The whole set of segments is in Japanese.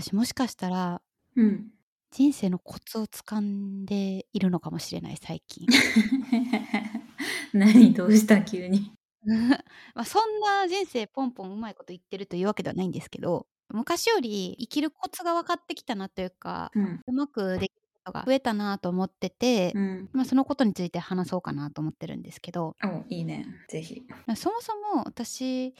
私もしかしたらうん。人生のコツをつかんでいるのかもしれない最近 何どうした？急に。まあそんな人生ポンポンうまいこと言ってるというわけではないんですけど昔より生きるコツが分かってきたなというかうん。うまくできることが増えたなと思ってて、うん。まあ、そのことについて話そうかなと思ってるんですけどおいいね。ぜひ。まあそもそも私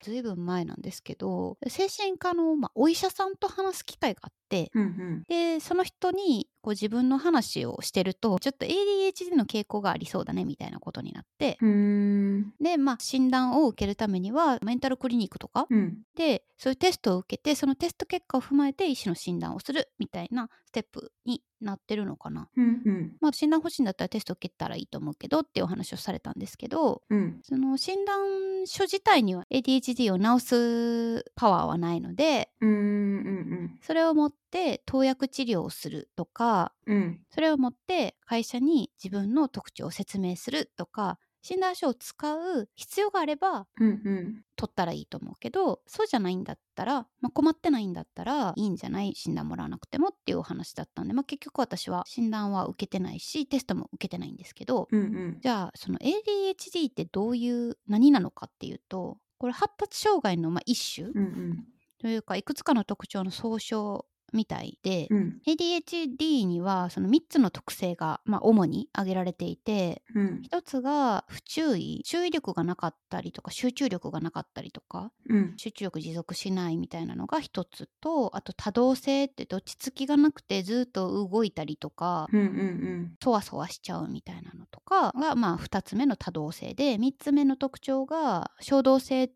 ずいぶん前なんですけど精神科の、まあ、お医者さんと話す機会があっうんうん。でその人にこう自分の話をしてるとちょっと ADHD の傾向がありそうだねみたいなことになって。でまあ診断を受けるためにはメンタルクリニックとかうん。でそういうテストを受けてそのテスト結果を踏まえて医師の診断をするみたいなステップになってるのかな。うんうん。まあ診断欲しいんだったらテスト受けたらいいと思うけどっていうお話をされたんですけどうん。その診断書自体には ADHD を治すパワーはないのでうんうんそれを持って投薬治療をするとかうん。うん。それを持って会社に自分の特徴を説明するとか診断書を使う必要があればうんうん。取ったらいいと思うけどそうじゃないんだったら、まあ、困ってないんだったらいいんじゃない？診断もらわなくてもっていうお話だったんで、まあ、結局私は診断は受けてないしテストも受けてないんですけどうんうん。じゃあその ADHD ってどういう何なのかっていうとこれ発達障害のまあ一種うんうん。というかいくつかの特徴の総称みたいで、うん。ADHD にはその3つの特性が、まあ、主に挙げられていてうん。一つが不注意注意力がなかったりとか集中力がなかったりとかうん。集中力持続しないみたいなのが一つとあと多動性って落ち着きがなくてずっと動いたりとかうんうんそわそわしちゃうみたいなのとかがまあ2つ目の多動性で3つ目の特徴が衝動性って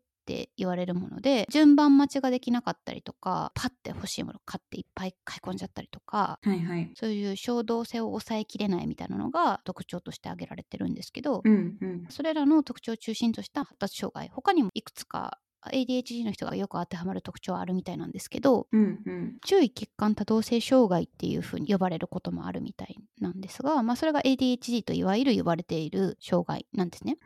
言われるもので順番待ちができなかったりとかパッて欲しいもの買っていっぱい買い込んじゃったりとかはいはい。そういう衝動性を抑えきれないみたいなのが特徴として挙げられてるんですけど、うんうん。それらの特徴を中心とした発達障害他にもいくつか ADHD の人がよく当てはまる特徴はあるみたいなんですけどうんうん。注意欠陥多動性障害っていうふうに呼ばれることもあるみたいなんですが、まあ、それが ADHD といわゆる呼ばれている障害なんですね。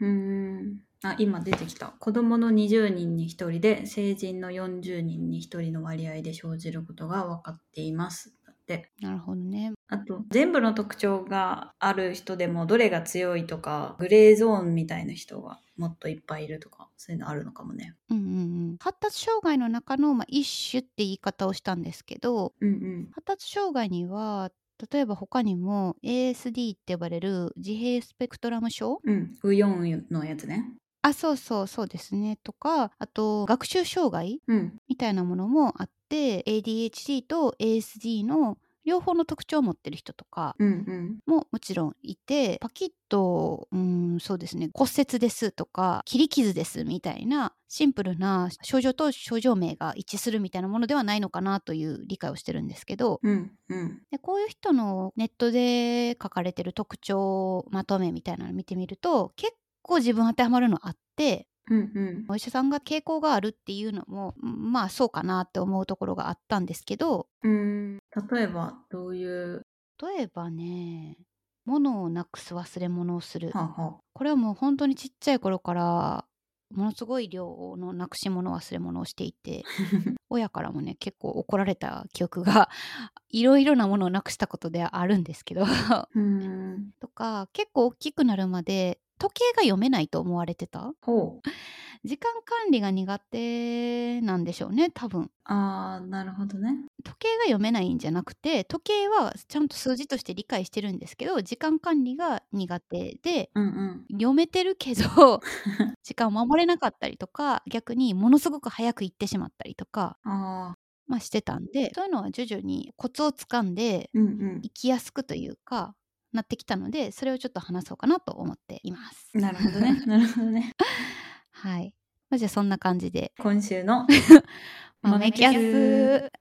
あ、今出てきた。子供の20人に1人で成人の40人に1人の割合で生じることが分かっています。だって。なるほどね。あと、全部の特徴がある人でもどれが強いとか、グレーゾーンみたいな人がもっといっぱいいるとか、そういうのあるのかもね。うんうんうん、発達障害の中の、まあ、一種って言い方をしたんですけどうんうん。発達障害には例えば他にも ASD って呼ばれる自閉スペクトラム症？うん。ウヨンのやつね。あそうそうそうですねとかあと学習障害うん。みたいなものもあって ADHD と ASD の両方の特徴を持ってる人とかうんうん。ももちろんいてパキッとうんそうですね骨折ですとか切り傷ですみたいなシンプルな症状と症状名が一致するみたいなものではないのかなという理解をしてるんですけどうんうん。でこういう人のネットで書かれてる特徴まとめみたいなのを見てみると結構自分当てはまるのあってうんうん。お医者さんが傾向があるっていうのもうんまあそうかなって思うところがあったんですけどうん。例えば、どういう？例えばね物をなくす忘れ物をするはあはこれはもう本当にちっちゃい頃からものすごい量のなくし物忘れ物をしていて 親からもね結構怒られた記憶が いろいろなものをなくしたことであるんですけどうん。とか結構大きくなるまで時計が読めないと思われてた？ほう。時間管理が苦手なんでしょうね多分ああ、なるほどね。時計が読めないんじゃなくて時計はちゃんと数字として理解してるんですけど時間管理が苦手でうんうん。読めてるけど 時間を守れなかったりとか逆にものすごく早く行ってしまったりとか、ああ、まあ、してたんでそういうのは徐々にコツをつかんでうんうん。生きやすくというかなってきたのでそれをちょっと話そうかなと思っています。なるほどね。なるほどね。はい、まあ、じゃあそんな感じで今週の？豆キャス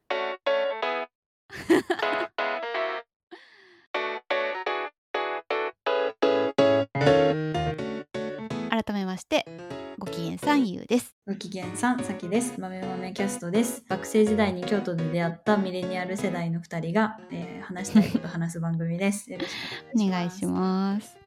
改めましてご機嫌さんゆうです。ご機嫌さん、さきです。豆豆キャストです。学生時代に京都で出会ったミレニアル世代の2人が、えー話したいこと話す番組です。よろしくお願いします。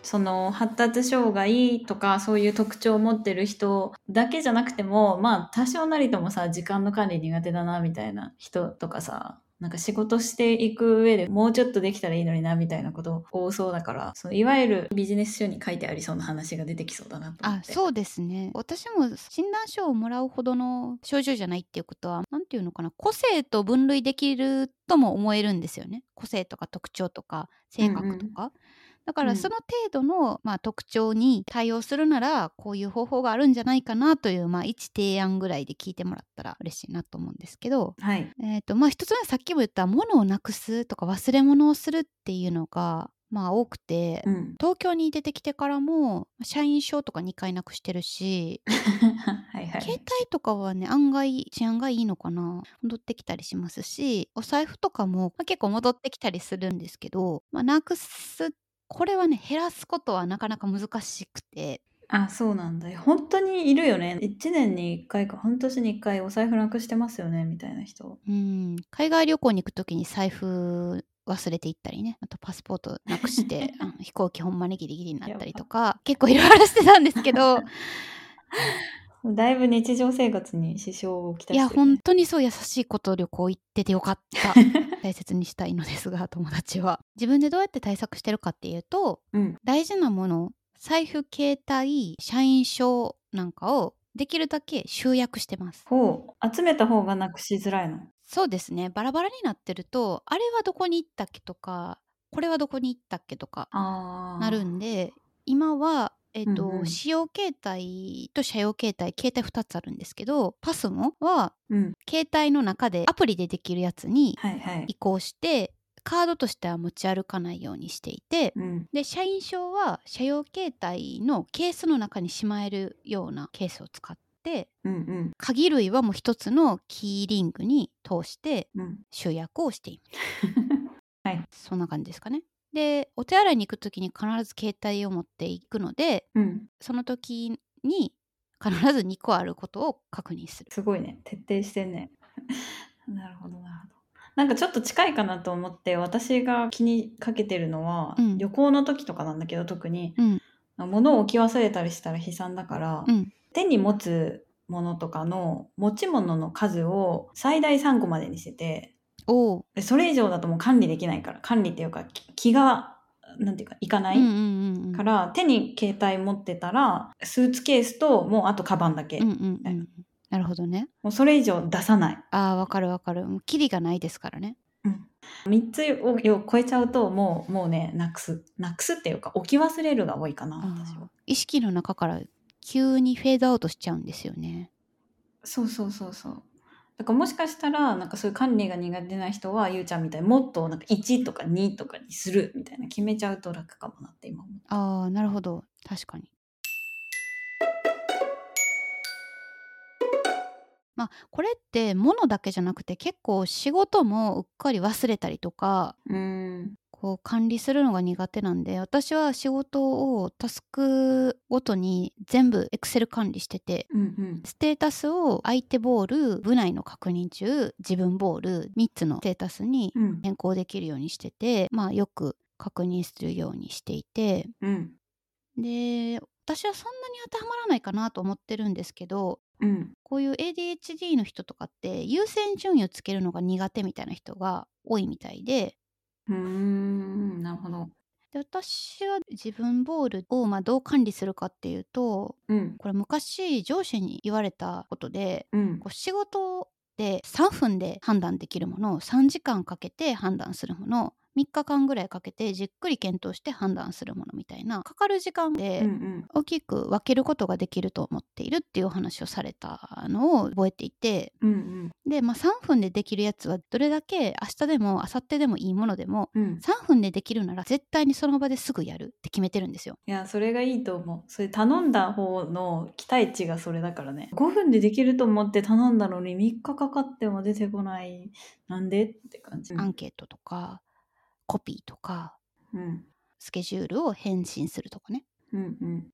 その発達障害とかそういう特徴を持ってる人だけじゃなくてもまあ多少なりともさ時間の管理苦手だなみたいな人とかさなんか仕事していく上でもうちょっとできたらいいのになみたいなこと多そうだからそのいわゆるビジネス書に書いてありそうな話が出てきそうだなとあそうですね。私も診断書をもらうほどの症状じゃないっていうことは何て言うのかな。個性と分類できるとも思えるんですよね。個性とか特徴とか性格とか。だからその程度の、まあ、特徴に対応するならこういう方法があるんじゃないかなという、まあ、一提案ぐらいで聞いてもらったら嬉しいなと思うんですけど、はい。えーとまあ、一つ目はさっきも言った物をなくすとか忘れ物をするっていうのがまあ多くて、うん、東京に出てきてからも社員証とか2回なくしてるし はいはい。携帯とかはね案外治安がいいのかな戻ってきたりしますしお財布とかも、まあ、結構戻ってきたりするんですけど、まあ、なくすこれはね減らすことはなかなか難しくて。あそうなんだ。本当にいるよね。1年に1回か半年に1回お財布なくしてますよねみたいな人。うん。海外旅行に行く時に財布忘れていったりね。あとパスポートなくして あの飛行機ほんまにギリギリになったりとか結構いろいろしてたんですけど だいぶ日常生活に支障をきたしてる、ね、いや本当にそう優しいこと旅行行っててよかった。大切にしたいのですが友達は。自分でどうやって対策してるかっていうと、うん、大事なもの財布携帯社員証なんかをできるだけ集約してます。ほう。集めた方がなくしづらいの？そうですね。バラバラになってるとあれはどこに行ったっけとかこれはどこに行ったっけとかなるんで今はえーとうんうん。使用携帯と社用携帯携帯2つあるんですけどパスモはうん。携帯の中でアプリでできるやつにはいはい。移行してカードとしては持ち歩かないようにしていてうん。で社員証は社用携帯のケースの中にしまえるようなケースを使ってうんうん。鍵類はもう一つのキーリングに通してうん。集約をしています。はい。そんな感じですかね。でお手洗いに行く時に必ず携帯を持っていくのでうん。その時に必ず2個あることを確認する。すごいね。徹底してんね。なるほどなるほど。なんかちょっと近いかなと思って私が気にかけてるのは、うん。旅行の時とかなんだけど特に。うん。物を置き忘れたりしたら悲惨だから、うん。手に持つものとかの持ち物の数を最大3個までにしてておそれ以上だともう管理できないから管理っていうかき気がなんていうかいかない、うんうんうんうん。から手に携帯持ってたらスーツケースともうあとカバンだけ、うんうんうん。なるほどね。もうそれ以上出さない、ああわかるわかる。もうキリがないですからね。うん、3つをを超えちゃうともうもうねなくすなくすっていうか置き忘れるが多いかなあ私はー意識の中から急にフェードアウトしちゃうんですよね。そうそうそうそうだからもしかしたらなんかそういう管理が苦手な人はゆうちゃんみたいにもっとなんか1とか2とかにするみたいな決めちゃうと楽かもなって今思うああなるほど。確かに。まあこれって物だけじゃなくて結構仕事もうっかり忘れたりとかうんこう管理するのが苦手なんで私は仕事をタスクごとに全部 Excel 管理しててうんうん。ステータスを相手ボール部内の確認中自分ボール3つのステータスにうん。変更できるようにしててまあよく確認するようにしていて。うん。で私はそんなに当てはまらないかなと思ってるんですけどうん。こういう ADHD の人とかって優先順位をつけるのが苦手みたいな人が多いみたいでうーんなるほど。で私は自分ボールをまあどう管理するかっていうとうん。これ昔上司に言われたことでうん。こう仕事で3分で判断できるものを3時間かけて判断するもの3日間ぐらいかけてじっくり検討して判断するものみたいな。かかる時間うんうでん。大きく分けることができると思っているっていうお話をされたのを覚えていて。うんで、まあ、3分でできるやつはどれだけ明日でも明後日でもいいものでもうん。うん3分でできるなら絶対にその場ですぐやるって決めてるんですよ。いやそれがいいと思う。それ頼んだ方の期待値がそれだからね。5分でできると思って頼んだのに3日かかっても出てこない。なんでって感じ。アンケートとかコピーとかうん。スケジュールを返信するとかね。うんうん。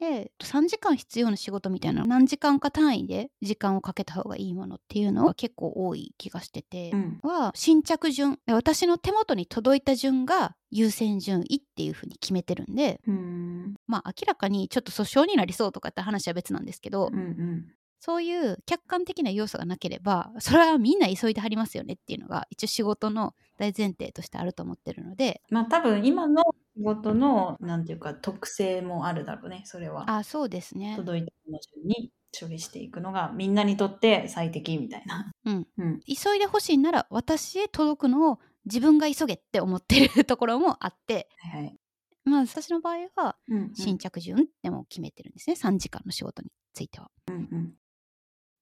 で3時間必要な仕事みたいな何時間か単位で時間をかけた方がいいものっていうのは結構多い気がしてて、うん。は新着順私の手元に届いた順が優先順位っていうふうに決めてるんでうん。まあ明らかにちょっと訴訟になりそうとかって話は別なんですけど、うんうんそういう客観的な要素がなければそれはみんな急いではりますよねっていうのが一応仕事の大前提としてあると思ってるので。まあ多分今の仕事のなんていうか特性もあるだろうねそれは。あそうですね。届いたもの順に処理していくのがみんなにとって最適みたいな。うん。うん。急いでほしいなら私へ届くのを自分が急げって思ってるところもあって。はいはい。まあ私の場合はうんうん。新着順ってもう決めてるんですね。3時間の仕事については。うんうん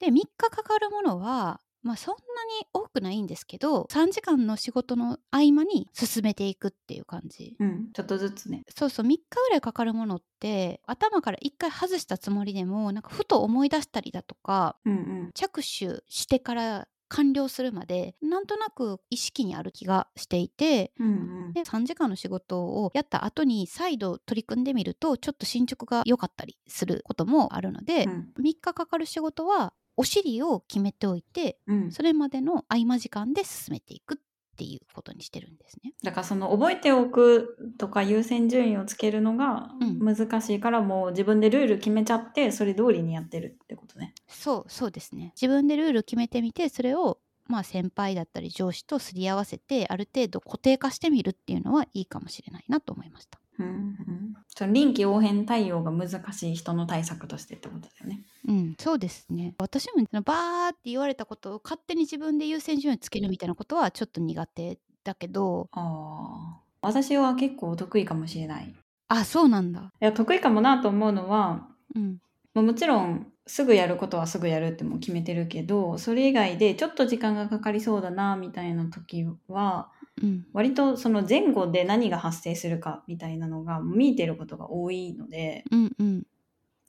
で3日かかるものはまあそんなに多くないんですけど3時間の仕事の合間に進めていくっていう感じ。うんちょっとずつね。そうそう3日ぐらいかかるものって頭から1回外したつもりでもなんかふと思い出したりだとかうんうん着手してから完了するまでなんとなく意識にある気がしていてうんうんで3時間の仕事をやった後に再度取り組んでみるとちょっと進捗が良かったりすることもあるので、うん3日かかる仕事はお尻を決めておいてうんそれまでの合間時間で進めていくっていうことにしてるんですね。だからその覚えておくとか優先順位をつけるのがうん難しいからもう自分でルール決めちゃってそれ通りにやってるってことね。そうそうですね自分でルール決めてみてそれをまあ先輩だったり上司とすり合わせてある程度固定化してみるっていうのはいいかもしれないなと思いました。うんうん、その臨機応変対応が難しい人の対策としてってことだよね。うん、そうですね。私もバーって言われたことを勝手に自分で優先順位をつけるみたいなことはちょっと苦手だけど。ああ私は結構得意かもしれない。いあそうなんだ。や得意かもなと思うのはうん。まあもちろんすぐやることはすぐやるってもう決めてるけどそれ以外でちょっと時間がかかりそうだなみたいな時はうん。割とその前後で何が発生するかみたいなのが見えてることが多いのでうんうん。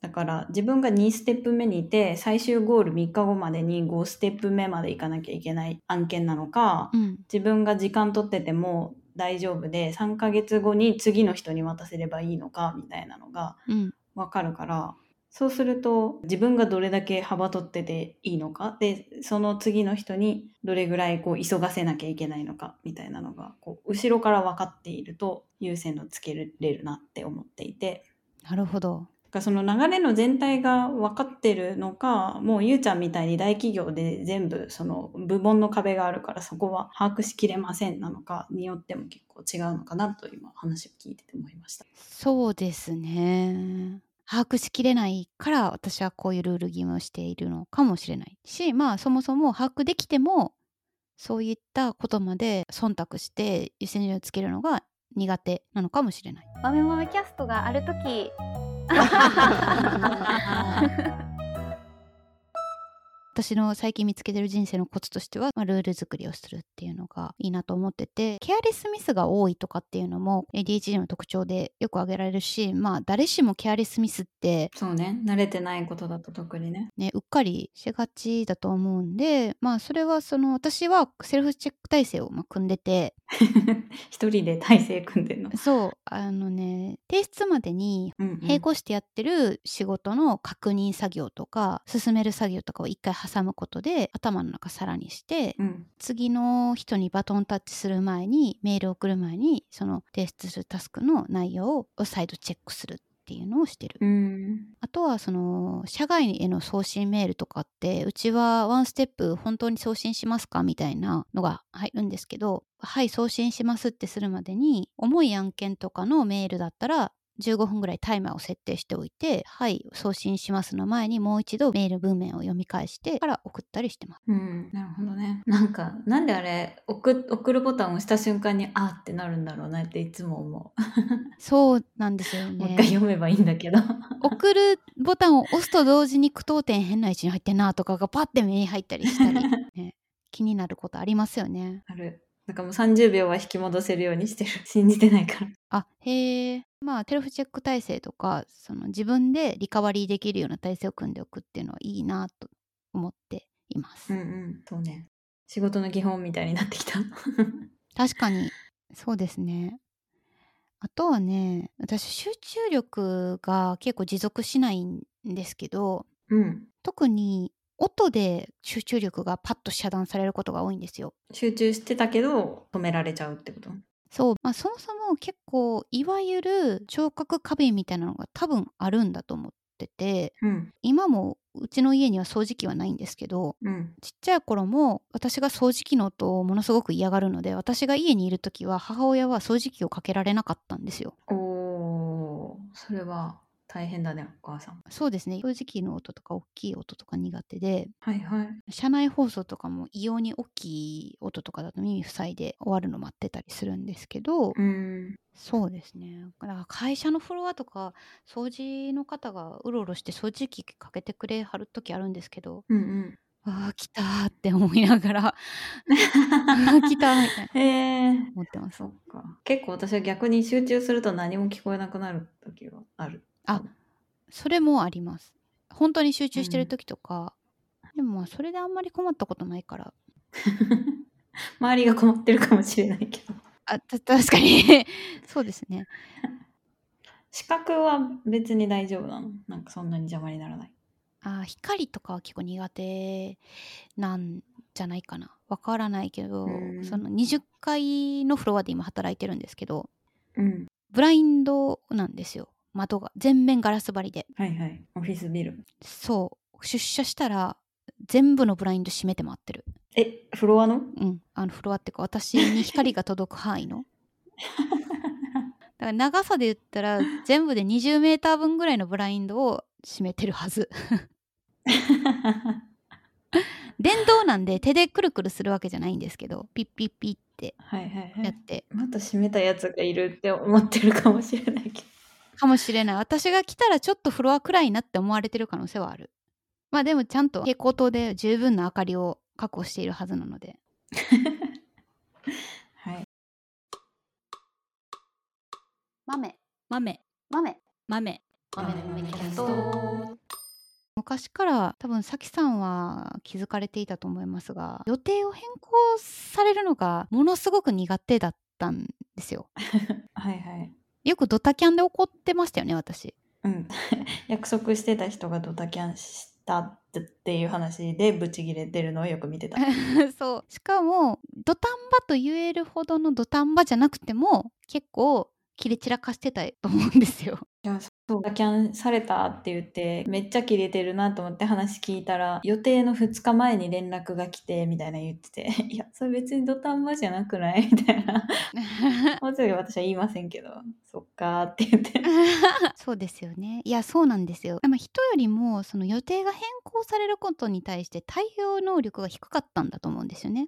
だから自分が2ステップ目にいて最終ゴール3日後までに5ステップ目まで行かなきゃいけない案件なのか、うん。自分が時間取ってても大丈夫で3ヶ月後に次の人に渡せればいいのかみたいなのがうん。わかるからそうすると自分がどれだけ幅取ってていいのかでその次の人にどれぐらいこう急がせなきゃいけないのかみたいなのがこう後ろから分かっていると優先度つけれるなって思っていて。なるほどだからその流れの全体が分かってるのかもうゆうちゃんみたいに大企業で全部その部門の壁があるからそこは把握しきれませんなのかによっても結構違うのかなと今話を聞いてて思いました。そうですね把握しきれないから私はこういうルール義務をしているのかもしれないしまあそもそも把握できてもそういったことまで忖度して優先順位をつけるのが苦手なのかもしれない。豆豆キャストがある時私の最近見つけてる人生のコツとしては、まあ、ルール作りをするっていうのがいいなと思っててケアレスミスが多いとかっていうのも ADHD の特徴でよく挙げられるしまあ誰しもケアレスミスってそうね慣れてないことだと特にね。ねうっかりしがちだと思うんでまあそれはその私はセルフチェック体制をまあ組んでて 一人で体制組んでんの。そうあのね提出までに並行してやってる仕事の確認作業とか進める作業とかを一回挟むことで頭の中さらにしてうん次の人にバトンタッチする前にメールを送る前にその提出するタスクの内容を再度チェックするっていうのをしてる。うんあとはその社外への送信メールとかってうちはワンステップ本当に送信しますかみたいなのが入るんですけどはい送信しますってするまでに重い案件とかのメールだったら15分ぐらいタイマーを設定しておいてはい送信しますの前にもう一度メール文面を読み返してから送ったりしてます。うん、なるほどね。なんか、なんであれ、送送るボタンを押した瞬間に、あーってなるんだろうなっていつも思そうなんですよう。もう一回ね。読めばいいんだけど。送るボタンを押すと同時に句読点変な位置に入ってんなとかがパッて目に入ったりしたり、ね、気になることありますよね。ある。なんかもう30秒は引き戻せるようにしてる。信じてないから。あへえまあセルフチェック体制とかその自分でリカバリーできるような体制を組んでおくっていうのはいいなと思っています。うんうん。そうね。仕事の基本みたいになってきた。確かにそうですね。あとはね私集中力が結構持続しないんですけどうん。特に音で集中力がパッと遮断されることが多いんですよ。集中してたけど止められちゃうってこと？そう、まあ、そもそも結構いわゆる聴覚過敏みたいなのが多分あるんだと思っててうん。今もうちの家には掃除機はないんですけどうん。ちっちゃい頃も私が掃除機の音をものすごく嫌がるので私が家にいる時は母親は掃除機をかけられなかったんですよ。おー、それは大変だね、お母さん。そうですね掃除機の音とか大きい音とか苦手ではいはい。車内放送とかも異様に大きい音とかだと耳塞いで終わるの待ってたりするんですけど、うん。そうですねだから会社のフロアとか掃除の方がうろうろして掃除機かけてくれはる時あるんですけどうんうん。ああ来たーって思いながらああ来たーみたいなへえ。思ってますそっか。結構私は逆に集中すると何も聞こえなくなる時はある。あそれもあります。本当に集中してる時とか、でもまあそれであんまり困ったことないから。周りが困ってるかもしれないけど。あた確かに。そうですね。視覚は別に大丈夫なの？なんかそんなに邪魔にならない？あー光とかは結構苦手なんじゃないかな。わからないけど、うん。その20階のフロアで今働いてるんですけど。うん。ブラインドなんですよ窓が全面ガラス張りではいはい。オフィスビル。そう出社したら全部のブラインド閉めて回ってるえ、フロアの？うんあのフロアっていうか私に光が届く範囲のだから長さで言ったら全部で20メーター分ぐらいのブラインドを閉めてるはず電動なんで手でくるくるするわけじゃないんですけどピッピッピッってはいはいはい。やって、また閉めたやつがいるって思ってるかもしれないけど。かもしれない。私が来たらちょっとフロア暗いなって思われてる可能性はある。まあでもちゃんと蛍光灯で十分な明かりを確保しているはずなので。はい。豆。豆。豆。豆。豆の豆キャスト。昔から多分さきさんは気づかれていたと思いますが予定を変更されるのがものすごく苦手だったんですよ。はいはい。よくドタキャンで怒ってましたよね私うん。約束してた人がドタキャンしたっていう話でブチギレてるのをよく見てた。そうしかも土壇場と言えるほどの土壇場じゃなくても結構切れ散らかしてたと思うんですよいやそうキャンされたって言ってめっちゃキレてるなと思って話聞いたら予定の2日前に連絡が来てみたいな言ってて いやそれ別に土壇場じゃなくない？みたいな。もうちょい私は言いませんけどそっかーって言って。そうですよね。いやそうなんですよ。でも人よりもその予定が変更されることに対して対応能力が低かったんだと思うんですよね。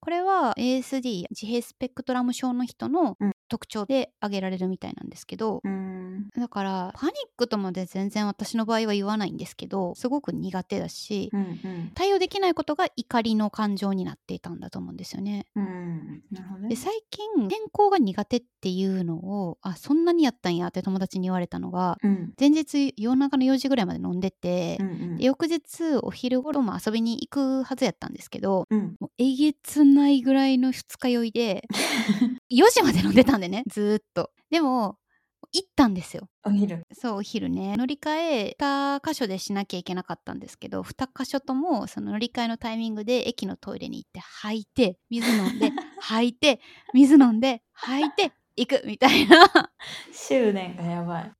これは ASD 自閉スペクトラム症の人のうん。特徴で挙げられるみたいなんですけど、うん。うんだからパニックとまで全然私の場合は言わないんですけどすごく苦手だし、うんうん。対応できないことが怒りの感情になっていたんだと思うんですよね。うんで最近健康が苦手っていうのをあそんなにやったんやって友達に言われたのがうん。前日夜中の4時ぐらいまで飲んでて、うんうん。で翌日お昼頃も遊びに行くはずやったんですけどうん。もうえげつないぐらいの二日酔いで 4時まで飲んでたんでねずーっと。でも行ったんですよ。お昼。そうお昼ね。乗り換え2箇所でしなきゃいけなかったんですけど2箇所ともその乗り換えのタイミングで駅のトイレに行って吐いて水飲んで 吐いて水飲んで吐いて行くみたいな。執念がやばい。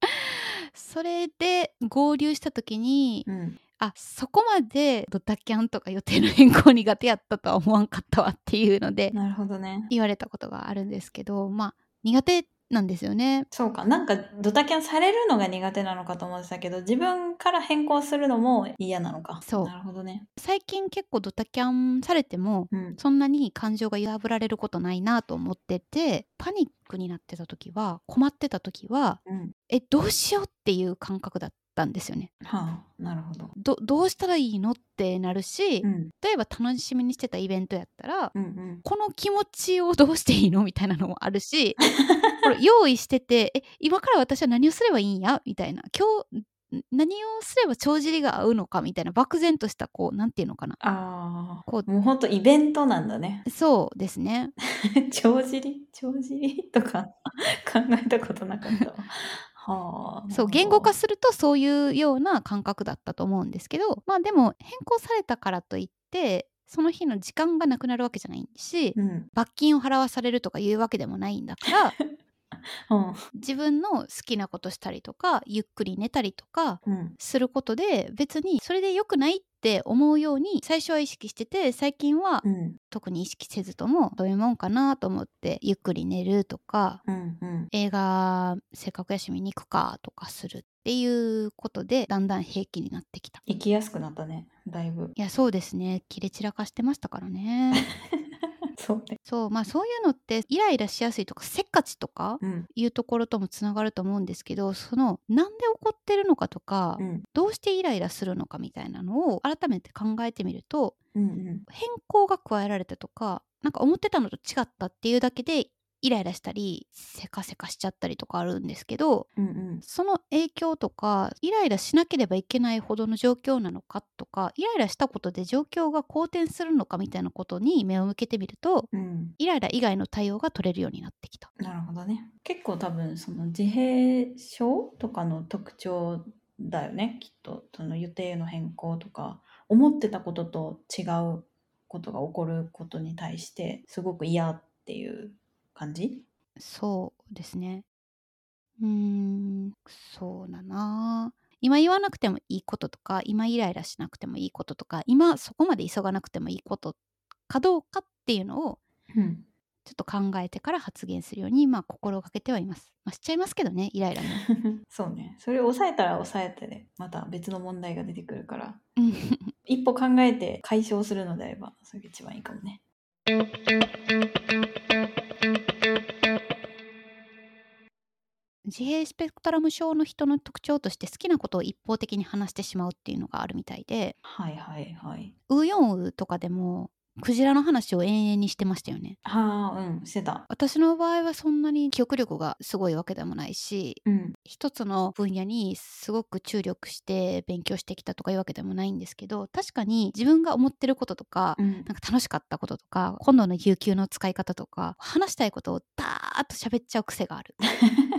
それで合流した時にうん。あそこまでドタキャンとか予定の変更苦手やったとは思わんかったわっていうのでなるほどね。言われたことがあるんですけどまあ苦手なんですよね。そうか。なんかドタキャンされるのが苦手なのかと思ってたけど自分から変更するのも嫌なのか。そう。なるほどね。最近結構ドタキャンされてもうん。そんなに感情が揺らぶられることないなと思っててパニックになってた時は困ってた時はうん。えどうしようっていう感覚だったんですよね。はあなるほどどどうしたらいいのってなるし、うん例えば楽しみにしてたイベントやったら、うんうんこの気持ちをどうしていいのみたいなのもあるし これ用意しててえ今から私は何をすればいいんやみたいな今日何をすれば帳尻が合うのかみたいな漠然としたこうなんていうのかなああ。こもうほんとイベントなんだね。そうですね 帳尻？帳尻？とか考えたことなかった。そう言語化するとそういうような感覚だったと思うんですけどまあでも変更されたからといってその日の時間がなくなるわけじゃないしうん。罰金を払わされるとかいうわけでもないんだから うん。自分の好きなことしたりとかゆっくり寝たりとかうん。することで別にそれで良くないって思うように最初は意識してて最近はうん。特に意識せずともどういうもんかなと思ってゆっくり寝るとかうん。うん。映画せっかくやし見に行くかとかするっていうことでだんだん平気になってきた生きやすくなったね。だいぶ。いやそうですね切れ散らかしてましたからね そうね。そうまあそういうのってイライラしやすいとかせっかちとかうん。いうところともつながると思うんですけどそのなんで怒ってるのかとか、うん。どうしてイライラするのかみたいなのを改めて考えてみるとうん。うん。変更が加えられたとかなんか思ってたのと違ったっていうだけでイライラしたりせかせかしちゃったりとかあるんですけどうん。うん。その影響とかイライラしなければいけないほどの状況なのかとかイライラしたことで状況が好転するのかみたいなことに目を向けてみるとうん。イライラ以外の対応が取れるようになってきた。なるほどね。結構多分その自閉症とかの特徴だよね。きっとその予定の変更とか思ってたことと違うことが起こることに対してすごく嫌っていう感じ？そうですね。うーん、そうだな。今言わなくてもいいこととか、今イライラしなくてもいいこととか、今そこまで急がなくてもいいことかどうかっていうのをうん。ちょっと考えてから発言するように、まあ心がけてはいます。まあ、しちゃいますけどね、イライラも。そうね。それを抑えたら抑えてで、また別の問題が出てくるから、うん 一歩考えて解消するのであれば、それが一番いいかもね。自閉スペクトラム症の人の特徴として好きなことを一方的に話してしまうっていうのがあるみたいで、はいはいはい。ウーヨンウーとかでもクジラの話を延々にしてましたよね。はあ、うん、してた。私の場合はそんなに記憶力がすごいわけでもないしうん。一つの分野にすごく注力して勉強してきたとかいうわけでもないんですけど確かに自分が思ってることとかうんなんか楽しかったこととか今度の有給の使い方とか話したいことをダーッと喋っちゃう癖がある。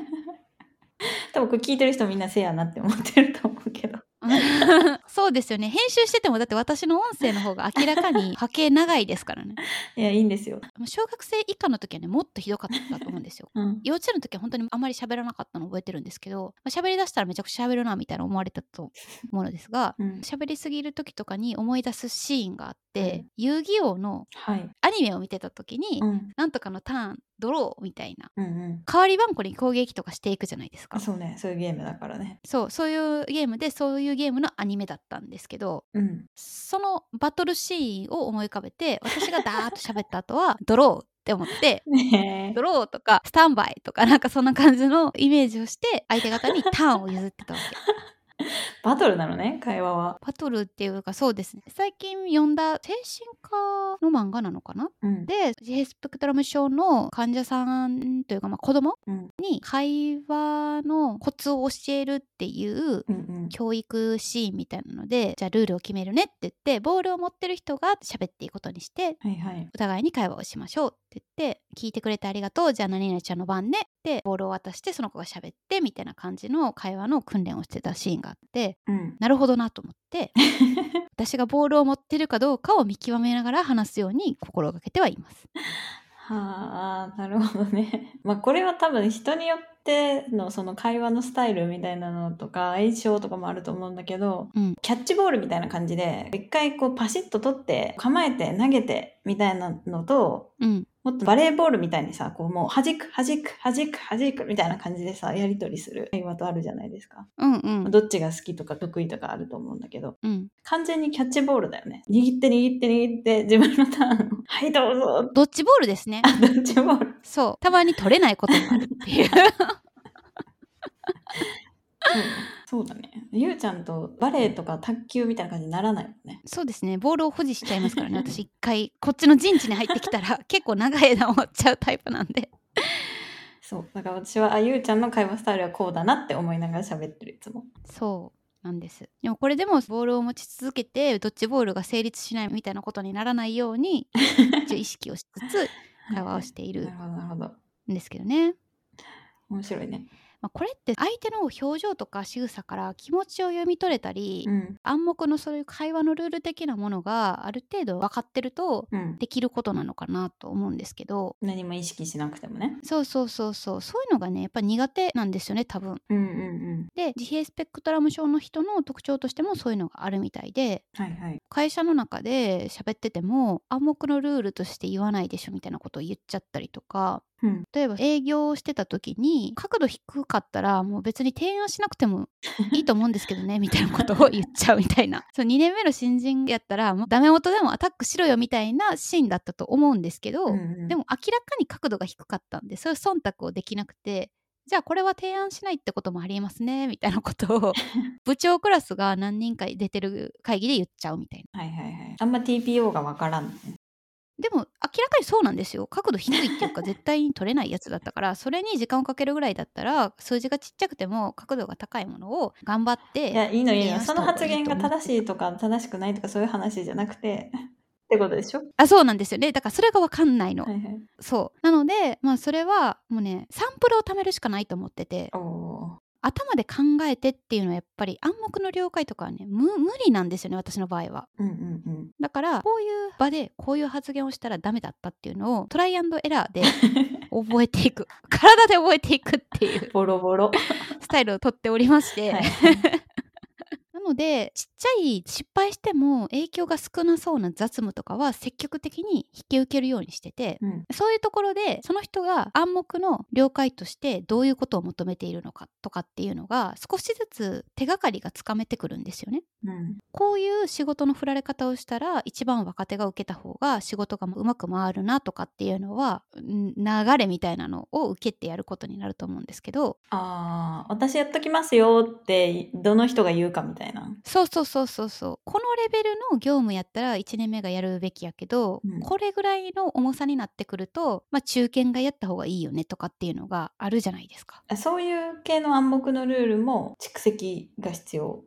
多分これ聞いてる人みんなせやなって思ってると思うけど。そうですよね編集しててもだって私の音声の方が明らかに 波形長いですからねいや、いいんですよ。小学生以下の時はねもっとひどかったと思うんですよ うん。幼稚園の時は本当にあんまり喋らなかったのを覚えてるんですけど、まあ、喋りだしたらめちゃくちゃ喋るなみたいな思われたと思うのですがうん。喋りすぎる時とかに思い出すシーンがあって、うん遊戯王のはい。アニメを見てた時に、うん。なんとかのターンドローみたいなうんうん。代わり番号に攻撃とかしていくじゃないですかそうね、そういうゲームだからね。そうそういうゲームでそういうゲームのアニメだったんですけどうん。そのバトルシーンを思い浮かべて私がダーッと喋った後は ドローって思ってねドローとかスタンバイとかなんかそんな感じのイメージをして相手方にターンを譲ってたわけ バトルなのね、会話は。バトルっていうかそうですね最近読んだ精神科の漫画なのかな？うん。で自閉スペクトラム症の患者さんというか、まあ、子供うん。に会話のコツを教えるっていう。教育シーンみたいなのでじゃあルールを決めるねって言ってボールを持ってる人が喋っていくことにしてはいはい。お互いに会話をしましょうって言って聞いてくれてありがとうじゃあ何々ちゃんの番ねってボールを渡してその子が喋ってみたいな感じの会話の訓練をしてたシーンがあってうん。なるほどなと思って 私がボールを持ってるかどうかを見極めながら話すように心がけてはいます。はあ、なるほどね。まあこれは多分人によってのその会話のスタイルみたいなのとか相性とかもあると思うんだけど、うんキャッチボールみたいな感じで一回こうパシッと取って構えて投げてみたいなのとうん、もっとバレーボールみたいにさこうもう弾く弾く弾く弾くみたいな感じでさやり取りする会話とあるじゃないですか。うん、うん、どっちが好きとか得意とかあると思うんだけどうん。完全にキャッチボールだよね。握って握って握って自分のターンを はいどうぞドッジボールですね。あドッジボール。そう。たまに取れないこともあるっていう。そうだね。ゆうちゃんとバレエとか卓球みたいな感じにならないもんね。そうですね。ボールを保持しちゃいますからね。私一回、こっちの陣地に入ってきたら、結構長い間終わっちゃうタイプなんで。そう。だから私は、あ、ゆうちゃんの会話スタイルはこうだなって思いながら喋ってる、いつも。そう。なんですでもこれでもボールを持ち続けてドッジボールが成立しないみたいなことにならないように 一応意識をしつつ会話をしているんですけどね。面白いねまあ、これって相手の表情とか仕草から気持ちを読み取れたり、うん。暗黙のそういう会話のルール的なものがある程度分かってるとうん。できることなのかなと思うんですけど。何も意識しなくてもね。そうそうそうそう。そういうのがねやっぱ苦手なんですよね多分。うんうんうん。で自閉スペクトラム症の人の特徴としてもそういうのがあるみたいではいはい。会社の中で喋ってても暗黙のルールとして言わないでしょみたいなことを言っちゃったりとかうん。例えば営業をしてた時に角度低かったらもう別に提案しなくても いいと思うんですけどねみたいなことを言っちゃうみたいな。そう2年目の新人やったらもうダメ元でもアタックしろよみたいなシーンだったと思うんですけど、うんうん。でも明らかに角度が低かったんでそういう忖度をできなくてじゃあこれは提案しないってこともありえますねみたいなことを 部長クラスが何人か出てる会議で言っちゃうみたいな。はいはいはい。あんま TPO がわからんねでも明らかにそうなんですよ。角度低いっていうか絶対に取れないやつだったから それに時間をかけるぐらいだったら数字がちっちゃくても角度が高いものを頑張っていやいいのいい提のその発言が正しいとか正しくないとかそういう話じゃなくて ってことでしょ？あそうなんですよ。ねだからそれが分かんないの、はいはい。そう。なのでまあそれはもうねサンプルを貯めるしかないと思ってて頭で考えてっていうのはやっぱり暗黙の了解とかはね無無理なんですよね私の場合は。うんうんうん。だからこういう場でこういう発言をしたらダメだったっていうのをトライアンドエラーで 覚えていく。体で覚えていくっていうボロボロ。スタイルをとっておりまして、はいなのでちっちゃい失敗しても影響が少なそうな雑務とかは積極的に引き受けるようにしてて、うん。そういうところでその人が暗黙の了解としてどういうことを求めているのかとかっていうのが少しずつ手がかりがつかめてくるんですよね。うん。こういう仕事の振られ方をしたら一番若手が受けた方が仕事がうまく回るなとかっていうのはん流れみたいなのを受けてやることになると思うんですけど。ああ私やっときますよってどの人が言うかみたいなそうそうそうそうそう。このレベルの業務やったら1年目がやるべきやけど、うん。これぐらいの重さになってくると、まあ、中堅がやった方がいいよねとかっていうのがあるじゃないですか。あそういう系の暗黙のルールも蓄積が必要。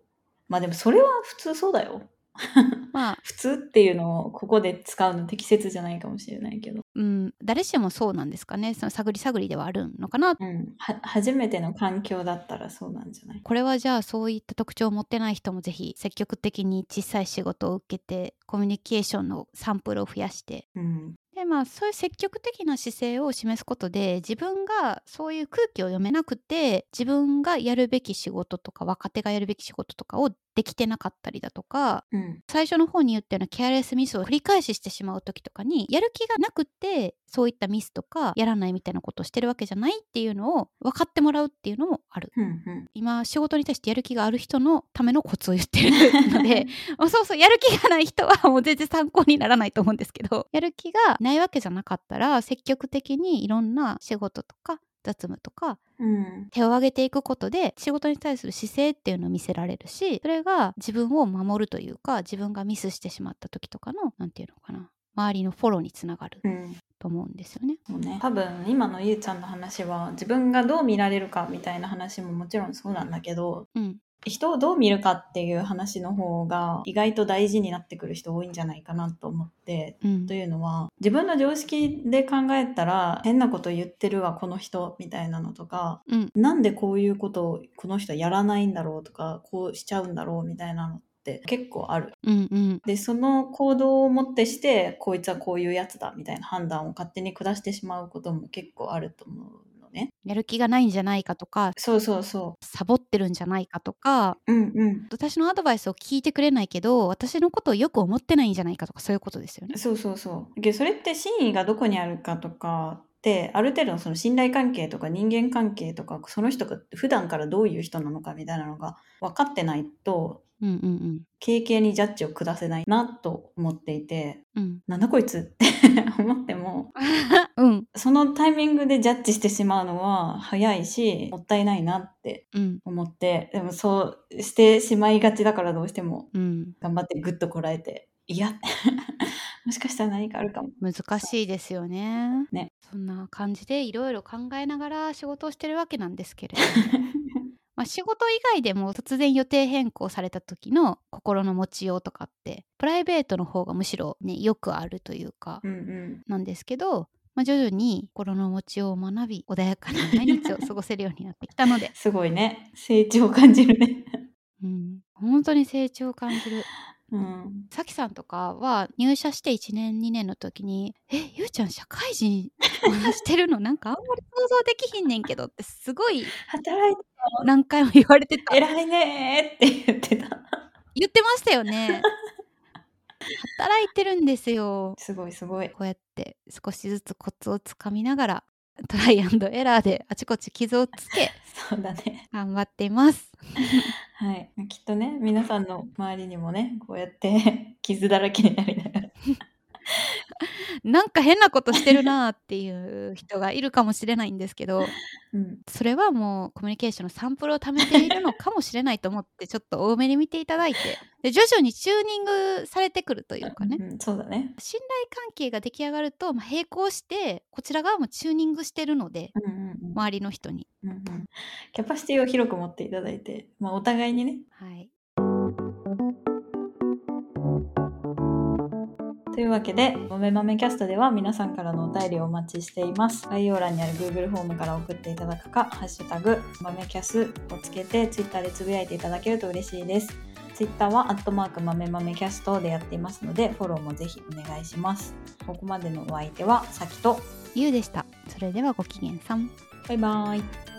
まあでもそれは普通そうだよ まあ。普通っていうのをここで使うの適切じゃないかもしれないけど、うん、誰しもそうなんですかね。その探り探りではあるのかな。うん、は初めての環境だったらそうなんじゃない？これはじゃあそういった特徴を持ってない人もぜひ積極的に小さい仕事を受けてコミュニケーションのサンプルを増やして。うん。でまあそういう積極的な姿勢を示すことで自分がそういう空気を読めなくて自分がやるべき仕事とか若手がやるべき仕事とかをできてなかったりだとかうん最初の方に言ったようなケアレスミスを繰り返ししてしまう時とかにやる気がなくてそういったミスとかやらないみたいなことをしてるわけじゃないっていうのを分かってもらうっていうのもある。うんうん今仕事に対してやる気がある人のためのコツを言ってるので あそうそうやる気がない人はもう全然参考にならないと思うんですけどやる気がないわけじゃなかったら積極的にいろんな仕事とか雑務とかうん。手を挙げていくことで仕事に対する姿勢っていうのを見せられるしそれが自分を守るというか自分がミスしてしまった時とかの何て言うのかな周りのフォローにつながるうん。と思うんですよね。そうね。多分今のゆうちゃんの話は自分がどう見られるかみたいな話ももちろんそうなんだけどうん、人をどう見るかっていう話の方が意外と大事になってくる人多いんじゃないかなと思ってうん。というのは自分の常識で考えたら変なこと言ってるわこの人みたいなのとかうん。なんでこういうことをこの人やらないんだろうとかこうしちゃうんだろうみたいなのって結構ある。うんうん。でその行動をもってしてこいつはこういうやつだみたいな判断を勝手に下してしまうことも結構あると思う。のね。やる気がないんじゃないかとかそうそうそサボってるんじゃないかとかう。うんうん。私のアドバイスを聞いてくれないけど私のことをよく思ってないんじゃないかとかそういうことですよね。そうそうそう。でそれって真意がどこにあるかとかってある程度のその信頼関係とか人間関係とかその人が普段からどういう人なのかみたいなのが分かってないとうんうん軽々にジャッジを下せないなと思っていてうん。うん。なんだこいつ？って思っても うんそのタイミングでジャッジしてしまうのは早いしもったいないなってうん思ってでもそうしてしまいがちだからどうしてもうん。頑張ってグッとこらえていや もしかしたら何かあるかも。難しいですよね。ねそんな感じでいろいろ考えながら仕事をしてるわけなんですけれどもまあ、仕事以外でも突然予定変更された時の心の持ちようとかってプライベートの方がむしろねよくあるというかなんですけど、まあ、徐々に心の持ちようを学び穏やかな毎日を過ごせるようになってきたので、すごいね。成長を感じるね。うん、本当に成長を感じる。うん。さきさんとかは入社して1年2年の時に「えゆうちゃん社会人してるの？なんかあんまり想像できひんねんけど」ってすごい働いて何回も言われてた。偉いねーって言ってた。言ってましたよね。働いてるんですよ。すごいすごい。こうやって少しずつコツをつかみながら トライアンドエラーであちこち傷をつけそうだね。頑張っています。はい。きっとね皆さんの周りにもねこうやって 傷だらけになりながらなんか変なことしてるなっていう人がいるかもしれないんですけどうん。それはもうコミュニケーションのサンプルを貯めているのかもしれないと思ってちょっと多めに見ていただいてで徐々にチューニングされてくるというかねうん、そうだね。信頼関係が出来上がると、まあ、並行してこちら側もチューニングしてるのでうんうんうん。周りの人に。うんうん。キャパシティを広く持っていただいて、まあ、お互いにね。はい、というわけで、豆めまめキャストでは皆さんからのお便りをお待ちしています。概要欄にある Google フォームから送っていただくか、ハッシュタグ、豆キャスをつけて Twitter でつぶやいていただけると嬉しいです。Twitter は、アットマーク豆まめキャストでやっていますので、フォローもぜひお願いします。ここまでのお相手は、さきと、ゆうでした。それではごきげんさん。バイバーイ。